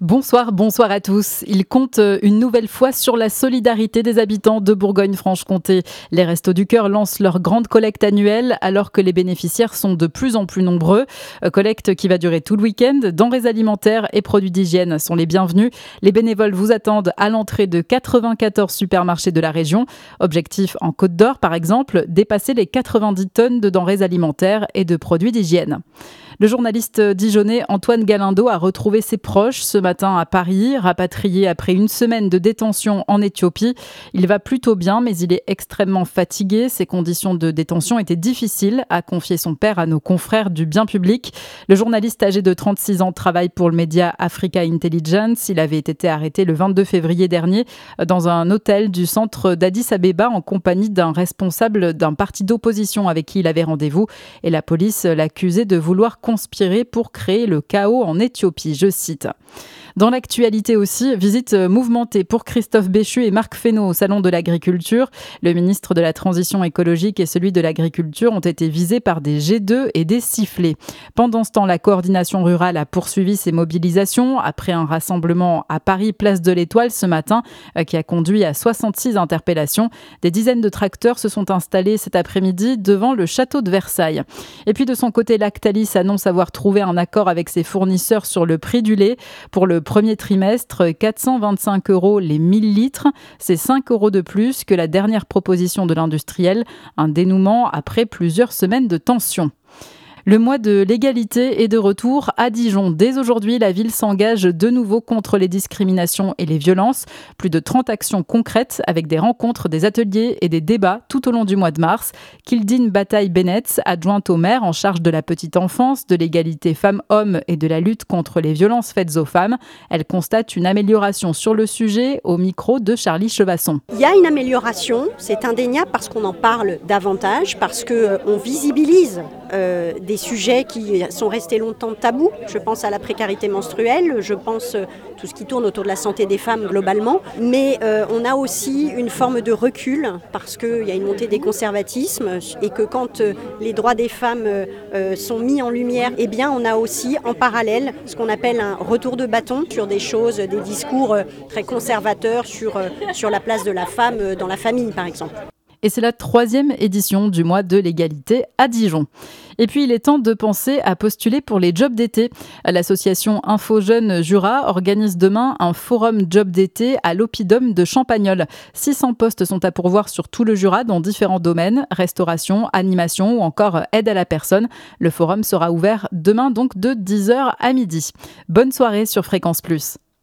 Bonsoir, bonsoir à tous. Il compte euh, une nouvelle fois sur la solidarité des habitants de Bourgogne-Franche-Comté. Les Restos du Cœur lancent leur grande collecte annuelle alors que les bénéficiaires sont de plus en plus nombreux. Euh, collecte qui va durer tout le week-end. Denrées alimentaires et produits d'hygiène sont les bienvenus. Les bénévoles vous attendent à l'entrée de 94 supermarchés de la région. Objectif en Côte d'Or, par exemple, dépasser les 90 tonnes de denrées alimentaires et de produits d'hygiène. Le journaliste dijonnais Antoine Galindo a retrouvé ses proches ce matin à Paris, rapatrié après une semaine de détention en Éthiopie. Il va plutôt bien, mais il est extrêmement fatigué. Ses conditions de détention étaient difficiles, a confié son père à nos confrères du bien public. Le journaliste âgé de 36 ans travaille pour le média Africa Intelligence. Il avait été arrêté le 22 février dernier dans un hôtel du centre d'Addis Abeba en compagnie d'un responsable d'un parti d'opposition avec qui il avait rendez-vous. Et la police l'accusait de vouloir conspirer pour créer le chaos en Éthiopie, je cite. Dans l'actualité aussi, visite mouvementée pour Christophe Béchu et Marc Fesneau au Salon de l'Agriculture. Le ministre de la Transition écologique et celui de l'Agriculture ont été visés par des G2 et des sifflets. Pendant ce temps, la coordination rurale a poursuivi ses mobilisations après un rassemblement à Paris, place de l'Étoile ce matin, euh, qui a conduit à 66 interpellations. Des dizaines de tracteurs se sont installés cet après-midi devant le château de Versailles. Et puis de son côté, Lactalis annonce avoir trouvé un accord avec ses fournisseurs sur le prix du lait. Pour le premier trimestre, 425 euros les 1000 litres. C'est 5 euros de plus que la dernière proposition de l'industriel. Un dénouement après plusieurs semaines de tension. Le mois de l'égalité est de retour à Dijon. Dès aujourd'hui, la ville s'engage de nouveau contre les discriminations et les violences. Plus de 30 actions concrètes avec des rencontres, des ateliers et des débats tout au long du mois de mars. Kildine Bataille-Bennett, adjointe au maire en charge de la petite enfance, de l'égalité femmes-hommes et de la lutte contre les violences faites aux femmes. Elle constate une amélioration sur le sujet au micro de Charlie Chevasson. Il y a une amélioration, c'est indéniable parce qu'on en parle davantage, parce qu'on euh, visibilise euh, des sujets qui sont restés longtemps tabous. Je pense à la précarité menstruelle, je pense euh, tout ce qui tourne autour de la santé des femmes globalement. Mais euh, on a aussi une forme de recul parce qu'il y a une montée des conservatismes et que quand les droits des femmes sont mis en lumière, eh bien on a aussi en parallèle ce qu'on appelle un retour de bâton sur des choses, des discours très conservateurs sur, sur la place de la femme dans la famille par exemple et c'est la troisième édition du mois de l'égalité à Dijon. Et puis il est temps de penser à postuler pour les jobs d'été. L'association Info Jeunes Jura organise demain un forum job d'été à l'Opidum de Champagnol. 600 postes sont à pourvoir sur tout le Jura dans différents domaines, restauration, animation ou encore aide à la personne. Le forum sera ouvert demain donc de 10h à midi. Bonne soirée sur Fréquence Plus.